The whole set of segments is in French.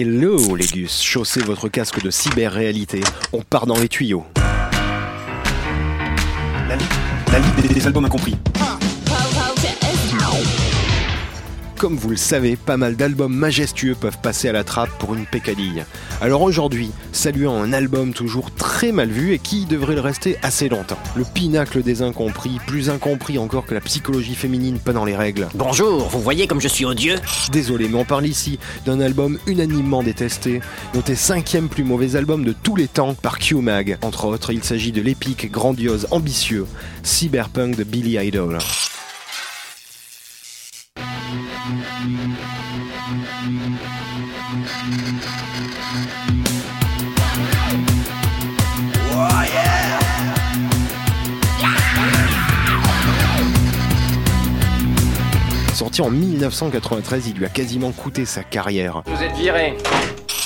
Hello Légus, chaussez votre casque de cyber-réalité, on part dans les tuyaux. La, li- la liste des, des albums incompris. Comme vous le savez, pas mal d'albums majestueux peuvent passer à la trappe pour une pécadille. Alors aujourd'hui, saluons un album toujours très mal vu et qui devrait le rester assez longtemps. Le pinacle des incompris, plus incompris encore que la psychologie féminine pendant les règles. Bonjour, vous voyez comme je suis odieux Désolé, mais on parle ici d'un album unanimement détesté, noté cinquième plus mauvais album de tous les temps par Q-Mag. Entre autres, il s'agit de l'épique, grandiose, ambitieux Cyberpunk de Billy Idol. Sorti en 1993, il lui a quasiment coûté sa carrière. Vous êtes viré.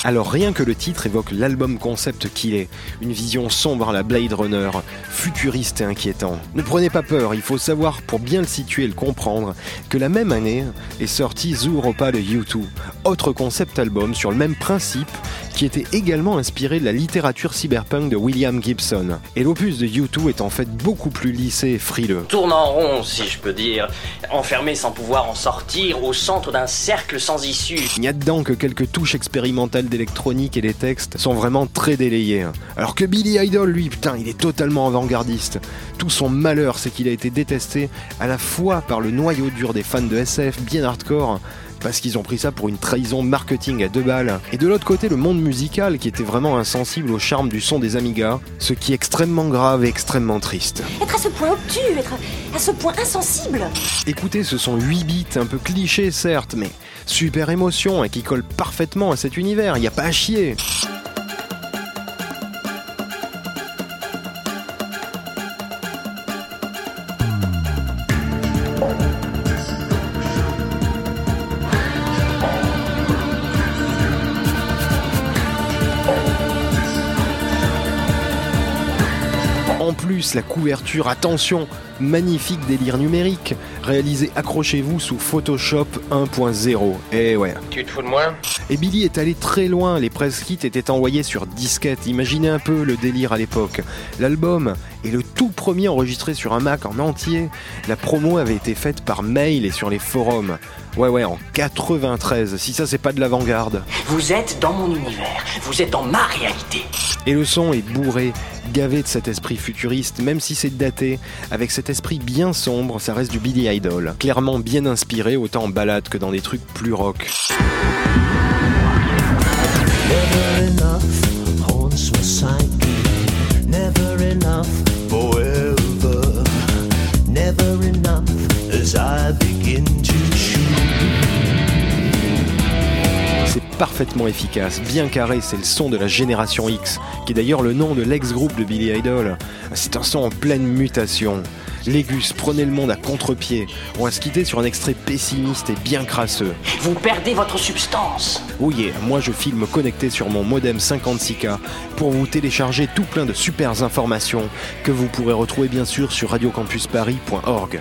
Alors rien que le titre évoque l'album concept qu'il est, une vision sombre à la Blade Runner, futuriste et inquiétant. Ne prenez pas peur, il faut savoir pour bien le situer et le comprendre que la même année est sorti Zooropa de U2, autre concept album sur le même principe qui était également inspiré de la littérature cyberpunk de William Gibson. Et l'opus de U2 est en fait beaucoup plus lissé et frileux. Tourne en rond, si je peux dire. Enfermé sans pouvoir en sortir, au centre d'un cercle sans issue. Il n'y a dedans que quelques touches expérimentales d'électronique et les textes sont vraiment très délayés. Alors que Billy Idol, lui, putain, il est totalement avant-gardiste. Tout son malheur, c'est qu'il a été détesté à la fois par le noyau dur des fans de SF bien hardcore, parce qu'ils ont pris ça pour une trahison marketing à deux balles. Et de l'autre côté, le monde musical qui était vraiment insensible au charme du son des Amigas, ce qui est extrêmement grave et extrêmement triste. Être à ce point obtus, être à ce point insensible. Écoutez, ce sont 8 bits, un peu clichés certes, mais super émotion et qui colle parfaitement à cet univers, y a pas à chier. En plus, la couverture, attention, magnifique délire numérique, réalisé, accrochez-vous, sous Photoshop 1.0. Eh ouais. Tu te fous de moi? Et Billy est allé très loin, les press kits étaient envoyés sur disquette, imaginez un peu le délire à l'époque. L'album est le tout premier enregistré sur un Mac en entier. La promo avait été faite par mail et sur les forums. Ouais ouais, en 93, si ça c'est pas de l'avant-garde. Vous êtes dans mon univers, vous êtes dans ma réalité. Et le son est bourré, gavé de cet esprit futuriste, même si c'est daté, avec cet esprit bien sombre, ça reste du Billy Idol. Clairement bien inspiré, autant en balade que dans des trucs plus rock. Parfaitement efficace, bien carré, c'est le son de la génération X, qui est d'ailleurs le nom de l'ex-groupe de Billy Idol. C'est un son en pleine mutation. Légus, prenez le monde à contre-pied. On va se quitter sur un extrait pessimiste et bien crasseux. Vous perdez votre substance. Oui, yeah, moi je filme connecté sur mon modem 56K pour vous télécharger tout plein de super informations que vous pourrez retrouver bien sûr sur radiocampusparis.org.